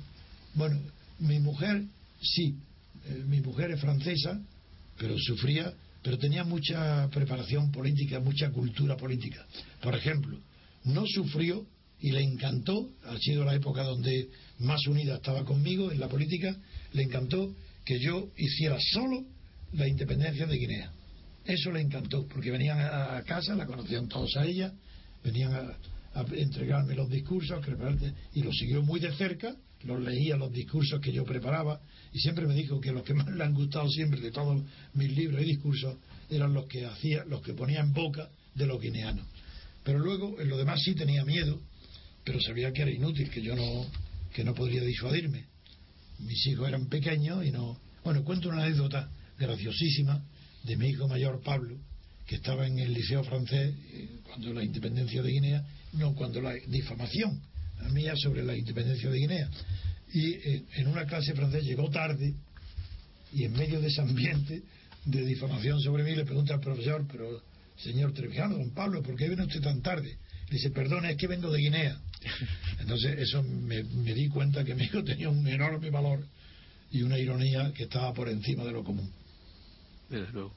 Bueno, mi mujer sí. Eh, mi mujer es francesa, pero sufría, pero tenía mucha preparación política, mucha cultura política. Por ejemplo, no sufrió y le encantó, ha sido la época donde más unida estaba conmigo en la política, le encantó que yo hiciera solo la independencia de Guinea. Eso le encantó, porque venían a, casa, la conocían todos a ella, venían a, entregarme los discursos, y lo siguió muy de cerca, los leía los discursos que yo preparaba, y siempre me dijo que los que más le han gustado siempre de todos mis libros y discursos eran los que hacía, los que ponía en boca de los guineanos. Pero luego en lo demás sí tenía miedo, pero sabía que era inútil, que yo no, que no podría disuadirme. Mis hijos eran pequeños y no. Bueno, cuento una anécdota graciosísima de mi hijo mayor Pablo, que estaba en el liceo francés cuando la independencia de Guinea, no cuando la difamación mía sobre la independencia de Guinea. Y eh, en una clase francés llegó tarde y en medio de ese ambiente de difamación sobre mí le pregunta al profesor, pero señor Trevijano, don Pablo, ¿por qué viene usted tan tarde? Le dice, perdone, es que vengo de Guinea. Entonces eso me di cuenta que mi hijo tenía un enorme valor y una ironía que estaba por encima de lo común desde luego.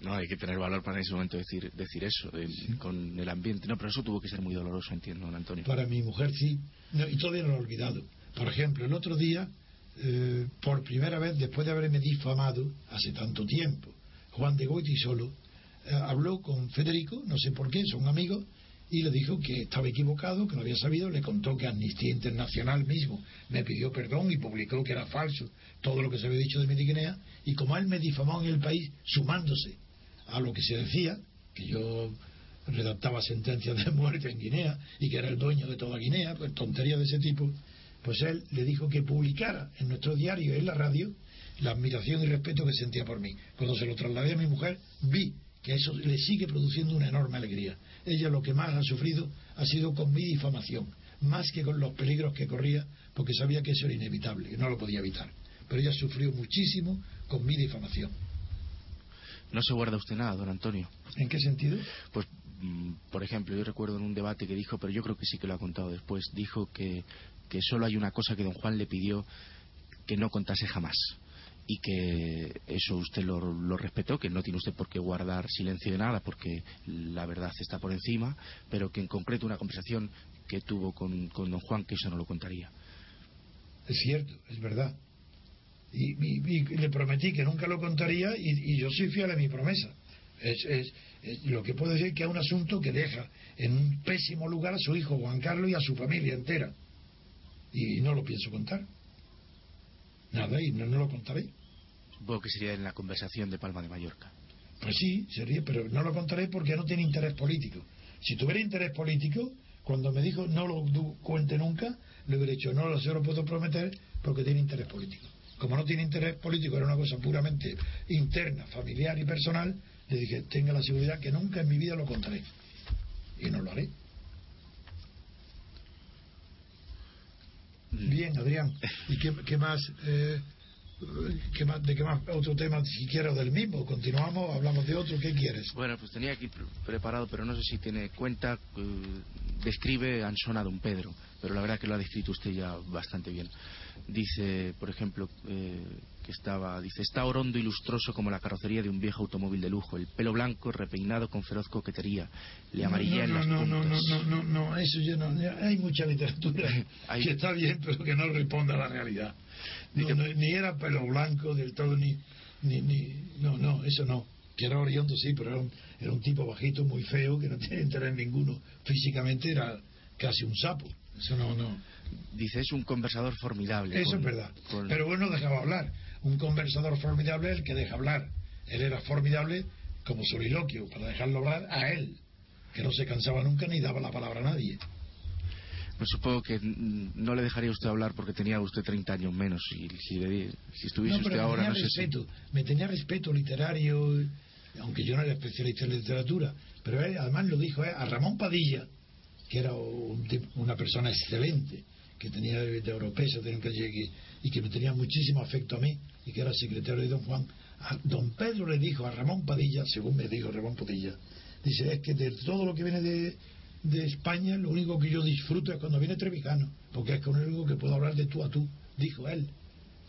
No, hay que tener valor para en ese momento decir, decir eso, con el ambiente. No, pero eso tuvo que ser muy doloroso, entiendo, don Antonio. Para mi mujer sí, y todavía no lo he olvidado. Por ejemplo, el otro día, eh, por primera vez, después de haberme difamado hace tanto tiempo, Juan de Goiti solo, eh, habló con Federico, no sé por qué, son amigos, y le dijo que estaba equivocado, que no había sabido, le contó que Amnistía Internacional mismo me pidió perdón y publicó que era falso todo lo que se había dicho de mi Guinea, y como él me difamó en el país, sumándose a lo que se decía, que yo redactaba sentencias de muerte en Guinea y que era el dueño de toda Guinea, pues tonterías de ese tipo, pues él le dijo que publicara en nuestro diario, en la radio, la admiración y respeto que sentía por mí. Cuando se lo trasladé a mi mujer, vi que eso le sigue produciendo una enorme alegría. Ella lo que más ha sufrido ha sido con mi difamación, más que con los peligros que corría, porque sabía que eso era inevitable, que no lo podía evitar. Pero ella sufrió muchísimo con mi difamación. No se guarda usted nada, don Antonio. ¿En qué sentido? Pues, mm, por ejemplo, yo recuerdo en un debate que dijo, pero yo creo que sí que lo ha contado después, dijo que, que solo hay una cosa que don Juan le pidió que no contase jamás y que eso usted lo, respetó, que no tiene usted por qué guardar silencio de nada porque la verdad está por encima, pero que en concreto una conversación que tuvo con, don Juan que eso no lo contaría. Es cierto, es verdad. Y, le prometí que nunca lo contaría y, yo soy fiel a mi promesa. Es, lo que puedo decir que es un asunto que deja en un pésimo lugar a su hijo Juan Carlos y a su familia entera. Y no lo pienso contar. Nada, y no, lo contaré. Supongo que sería en la conversación de Palma de Mallorca. Pues sí, sería, pero no lo contaré porque no tiene interés político. Si tuviera interés político, cuando me dijo no lo cuente nunca, le hubiera dicho no, se lo puedo prometer porque tiene interés político. Como no tiene interés político, era una cosa puramente interna, familiar y personal, le dije, tenga la seguridad que nunca en mi vida lo contaré. Y no lo haré. Bien, Adrián. ¿Y qué, más, eh, qué más, de qué más otro tema, si quieres, del mismo? ¿Continuamos? ¿Hablamos de otro? ¿Qué quieres? Bueno, pues tenía aquí preparado, pero no sé si tiene cuenta. Eh, describe Ansona Don Pedro, pero la verdad que lo ha descrito usted ya bastante bien. Dice, por ejemplo, eh, que estaba, dice, está orondo y lustroso como la carrocería de un viejo automóvil de lujo, el pelo blanco repeinado con feroz coquetería, le amarilla no, no, en las no, No, no, no, no, eso ya no, hay mucha literatura que está bien, pero que no responde a la realidad. ni era pelo blanco del todo, ni, ni, ni, no, no, eso no. Que era oriundo, sí, pero era un, era un tipo bajito, muy feo, que no tiene interés ninguno. Físicamente era casi un sapo. Eso no, no. Dice, es un conversador formidable. Eso es verdad. Pero bueno, dejaba hablar un conversador formidable el que deja hablar. Él era formidable como soliloquio, para dejarlo hablar a él, que no se cansaba nunca ni daba la palabra a nadie. Pues supongo que no le dejaría usted hablar porque tenía usted 30 años menos. Y si, si estuviese usted ahora, no sé respeto, Me tenía respeto literario, aunque yo no era especialista en literatura. Pero además lo dijo a Ramón Padilla, que era una persona excelente, que tenía de europea, y que me tenía muchísimo afecto a mí y que era secretario de don Juan, don Pedro le dijo a Ramón Padilla, según me dijo Ramón Padilla, dice, es que de todo lo que viene de, de España, lo único que yo disfruto es cuando viene Trevijano, porque es con el único que puedo hablar de tú a tú, dijo él.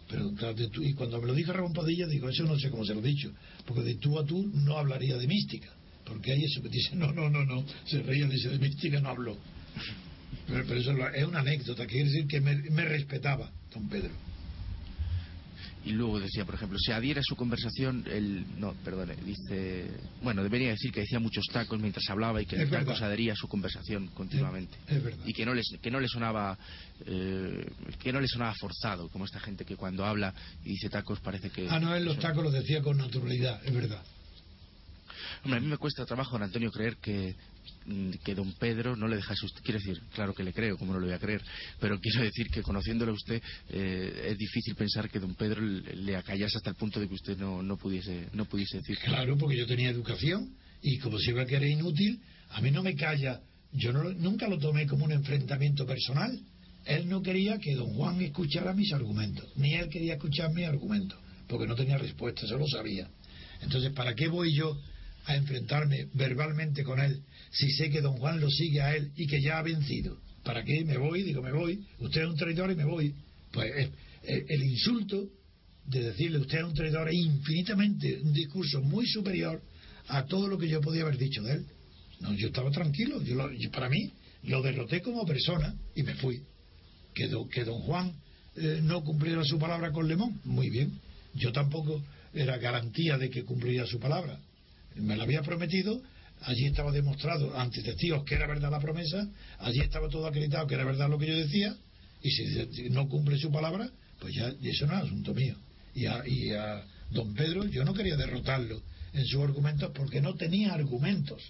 Pero de tú, y cuando me lo dijo Ramón Padilla, digo, eso no sé cómo se lo he dicho, porque de tú a tú no hablaría de mística, porque ahí eso me dice, no, no, no, no, se reía, dice, de mística no habló. Pero, eso es una anécdota, quiere decir que me respetaba, don Pedro y luego decía, por ejemplo, se adhiere a su conversación, el, no, perdone, dice, bueno, debería decir que decía muchos tacos mientras hablaba y que el taco se adhería a su conversación continuamente. Es, verdad. Y que no, les, que no le sonaba, eh, que no le sonaba forzado, como esta gente que cuando habla y dice tacos parece que... Ah, no, él los tacos los decía con naturalidad, es verdad. A mí me cuesta trabajo, don Antonio, creer que Mm, que don Pedro no le dejase usted. Quiero decir, claro que le creo, como no le voy a creer, pero quiero decir que conociéndole a usted eh, es difícil pensar que don Pedro le acallase hasta el punto de que usted no, no, pudiese, no pudiese decir. Claro, porque yo tenía educación y como si iba que era inútil, a mí no me calla. Yo no, nunca lo tomé como un enfrentamiento personal. Él no quería que don Juan escuchara mis argumentos, ni él quería escuchar mis argumentos, porque no tenía respuesta, eso lo sabía. Entonces, ¿para qué voy yo a enfrentarme verbalmente con él si sé que don Juan lo sigue a él y que ya ha vencido? ¿Para qué me voy? Digo, me voy. Usted es un traidor y me voy. Pues el insulto de decirle usted es un traidor es infinitamente un discurso muy superior a todo lo que yo podía haber dicho de él. No, yo estaba tranquilo. Yo, para mí lo derroté como persona y me fui. Que, que don Juan eh, no cumpliera su palabra con Lemón, muy bien. Yo tampoco era garantía de que cumpliría su palabra me lo había prometido, allí estaba demostrado ante testigos que era verdad la promesa, allí estaba todo acreditado que era verdad lo que yo decía, y si no cumple su palabra, pues ya eso no es asunto mío. Y a, y a don Pedro yo no quería derrotarlo en sus argumentos porque no tenía argumentos.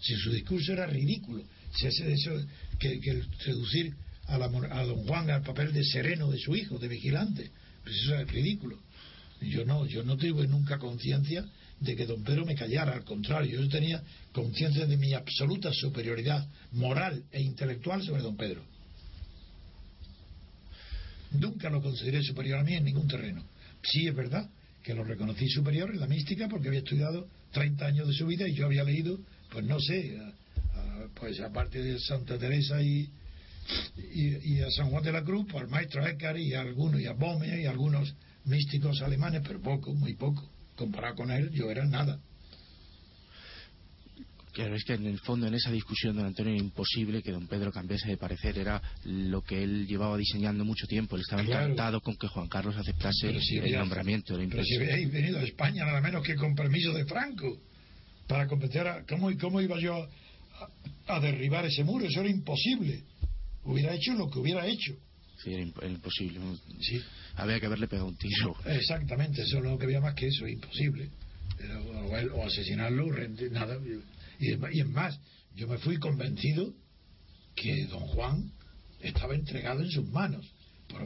Si su discurso era ridículo, si ese eso, que, que el seducir a, la, a don Juan al papel de sereno de su hijo, de vigilante. Pues eso es ridículo. Yo no, yo no tuve nunca conciencia de que don Pedro me callara, al contrario, yo tenía conciencia de mi absoluta superioridad moral e intelectual sobre don Pedro. Nunca lo consideré superior a mí en ningún terreno. Sí es verdad que lo reconocí superior en la mística porque había estudiado 30 años de su vida y yo había leído, pues no sé, pues aparte de Santa Teresa y, y, a San Juan de la Cruz, pues al maestro Eckhart y a algunos, y a Bohme y a algunos místicos alemanes, pero poco, muy poco. Comparado con él, yo era nada. Claro, es que en el fondo, en esa discusión, don Antonio, era imposible que don Pedro cambiase de parecer. Era lo que él llevaba diseñando mucho tiempo. Él estaba encantado con que Juan Carlos aceptase el nombramiento. pero si habéis venido a España, nada menos que con permiso de Franco, para competir. A, ¿cómo, ¿Cómo iba yo a, derribar ese muro? Eso era imposible. Hubiera hecho lo que hubiera hecho. Sí, era, imposible. Sí. Había que haberle pegado un tiro. Exactamente, eso no que había más que eso, imposible. o, asesinarlo, nada. Y, y es más, yo me fui convencido que don Juan estaba entregado en sus manos.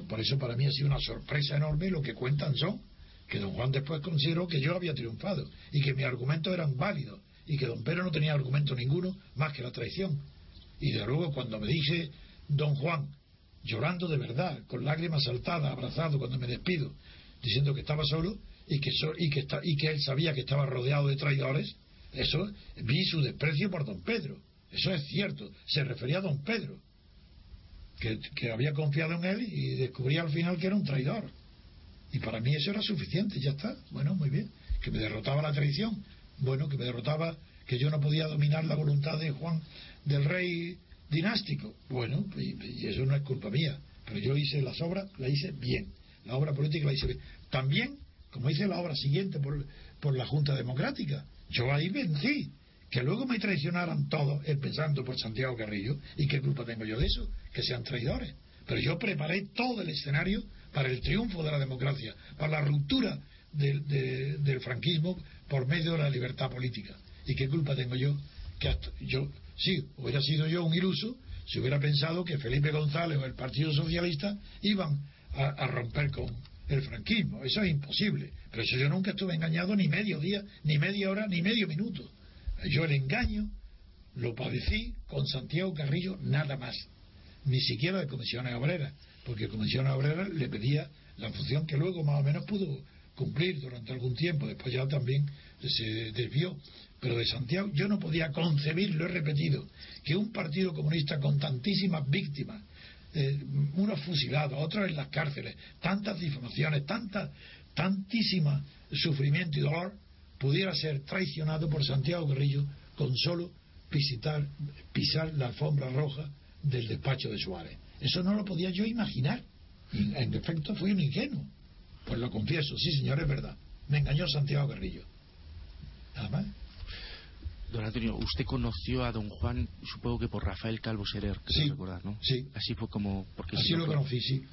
Por, eso para mí ha sido una sorpresa enorme lo que cuentan son que don Juan después consideró que yo había triunfado y que mis argumentos eran válidos y que don Pedro no tenía argumento ninguno más que la traición. Y de luego cuando me dice don Juan, llorando de verdad, con lágrimas saltadas, abrazado cuando me despido, diciendo que estaba solo y que, y que, y que él sabía que estaba rodeado de traidores, eso vi su desprecio por don Pedro. Eso es cierto. Se refería a don Pedro, que, que había confiado en él y descubría al final que era un traidor. Y para mí eso era suficiente, ya está. Bueno, muy bien. Que me derrotaba la traición. Bueno, que me derrotaba que yo no podía dominar la voluntad de Juan, del rey dinástico. Bueno, y, eso no es culpa mía. Pero yo hice las obras, la hice bien. La obra política la hice bien. También, como hice la obra siguiente por, por la Junta Democrática, yo ahí vencí. Que luego me traicionaran todos, empezando por Santiago Carrillo. ¿Y qué culpa tengo yo de eso? Que sean traidores. Pero yo preparé todo el escenario para el triunfo de la democracia, para la ruptura del franquismo por medio de la libertad política. ¿Y qué culpa tengo yo? Que yo, sí, hubiera sido yo un iluso si hubiera pensado que Felipe González o el Partido Socialista iban a romper con, el franquismo. Eso es imposible. Pero eso yo nunca estuve engañado ni medio día, ni media hora, ni medio minuto. Yo el engaño lo padecí con Santiago Carrillo nada más. Ni siquiera de comisiones obreras, porque comisiones obreras le pedía la función que luego más o menos pudo cumplir durante algún tiempo, después ya también se desvió. Pero de Santiago yo no podía concebir, lo he repetido, que un partido comunista con tantísimas víctimas, eh, unos fusilados, otros en las cárceles, tantas difamaciones, tanta, tantísima sufrimiento y dolor, pudiera ser traicionado por Santiago Guerrillo con solo visitar, pisar la alfombra roja del despacho de Suárez. Eso no lo podía yo imaginar. en efecto, fui un ingenuo. Pues lo confieso, sí, señor, es verdad. Me engañó Santiago Guerrillo. Nada más. Don Antonio, usted conoció a don Juan, supongo que por Rafael Calvo Serer, sí, recordar, ¿no? Sí. Así fue como... Porque Así lo conocí, sí.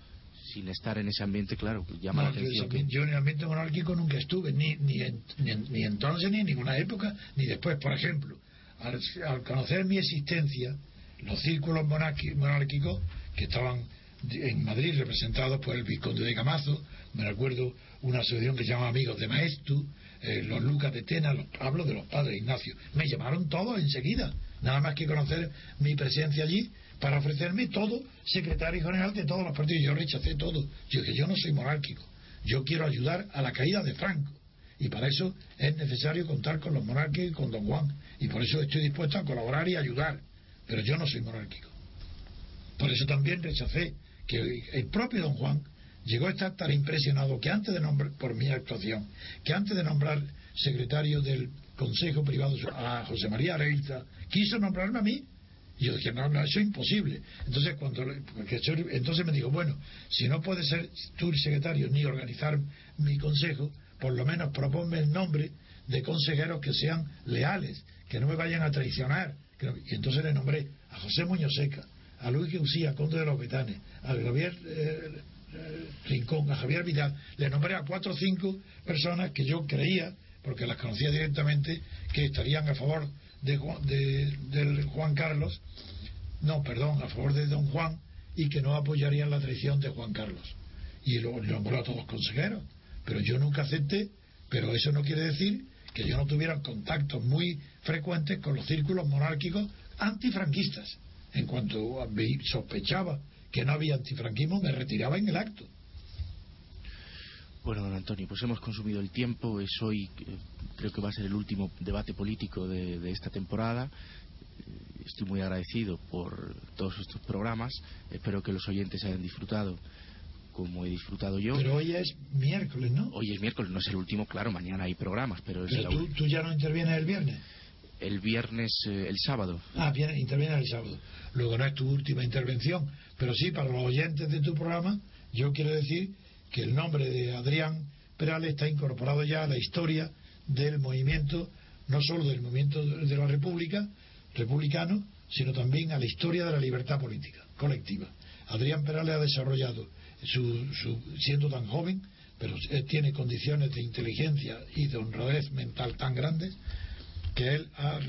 Sin estar en ese ambiente, claro, llama la atención. Yo en el ambiente monárquico nunca estuve, ni, ni, ni, entonces, ni en ninguna época, ni después. Por ejemplo, al, conocer mi existencia, los círculos monárquicos que estaban en Madrid representados por el vizconde de Camazo, me recuerdo una asociación que se llama Amigos de Maestu, eh, los Lucas de Tena, los hablo de los padres Ignacio. Me llamaron todos enseguida, nada más que conocer mi presencia allí para ofrecerme todo secretario general de todos los partidos. Yo rechacé todo. Yo dije, yo no soy monárquico, yo quiero ayudar a la caída de Franco. Y para eso es necesario contar con los monárquicos y con don Juan. Y por eso estoy dispuesto a colaborar y ayudar. Pero yo no soy monárquico. Por eso también rechacé que el propio don Juan llegó a estar tan impresionado que antes de nombrar, por mi actuación, que antes de nombrar secretario del Consejo Privado a José María Areilza, quiso nombrarme a mí. Y yo dije, no, no, eso es imposible. Entonces, cuando, entonces me dijo, bueno, si no puedes ser tú el secretario ni organizar mi consejo, por lo menos proponme el nombre de consejeros que sean leales, que no me vayan a traicionar. Y entonces le nombré a José Muñoz Seca, a Luis Usía, conde de los Betanes, a Javier eh, eh, Rincón, a Javier Vidal, le nombré a cuatro o cinco personas que yo creía, porque las conocía directamente, que estarían a favor de, de, Juan Carlos, no, perdón, a favor de don Juan y que no apoyarían la traición de Juan Carlos. Y lo nombró a todos consejeros. Pero yo nunca acepté, pero eso no quiere decir que yo no tuviera contactos muy frecuentes con los círculos monárquicos antifranquistas. En cuanto sospechaba que no había antifranquismo, me retiraba en el acto. Bueno, don Antonio, pues hemos consumido el tiempo. Es hoy, eh, creo que va a ser el último debate político de, esta temporada. Eh, estoy muy agradecido por todos estos programas. Espero que los oyentes hayan disfrutado como he disfrutado yo. Pero hoy es miércoles, ¿no? Hoy es miércoles, no es el último, claro, mañana hay programas, pero es tú, tú, ya no intervienes el viernes. El viernes, eh, el sábado. Ah, bien, intervienes el sábado. Luego no es tu última intervención, pero sí, para los oyentes de tu programa, yo quiero decir que el nombre de Adrián Perales está incorporado ya a la historia del movimiento, no solo del movimiento de la República, republicano, sino también a la historia de la libertad política colectiva. Adrián Perales ha desarrollado, su, siendo tan joven, pero tiene condiciones de inteligencia y de honradez mental tan grandes, que él ha,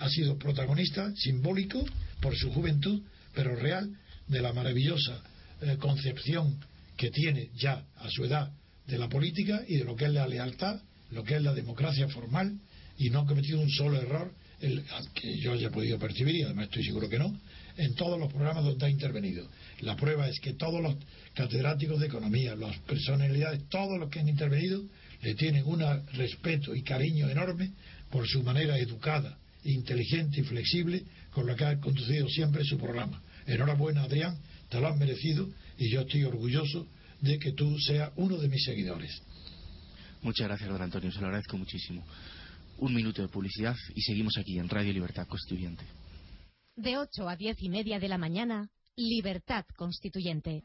ha sido protagonista simbólico por su juventud, pero real, de la maravillosa eh, concepción que tiene ya a su edad de la política y de lo que es la lealtad, lo que es la democracia formal, y no ha cometido un solo error el, que yo haya podido percibir, y además estoy seguro que no, en todos los programas donde ha intervenido. La prueba es que todos los catedráticos de economía, las personalidades, todos los que han intervenido, le tienen un respeto y cariño enorme por su manera educada, inteligente y flexible con la que ha conducido siempre su programa. Enhorabuena, Adrián, te lo has merecido y yo estoy orgulloso de que tú seas uno de mis seguidores. Muchas gracias, don Antonio, se lo agradezco muchísimo. Un minuto de publicidad y seguimos aquí en Radio Libertad Constituyente. De 8 a 10 y media de la mañana, Libertad Constituyente.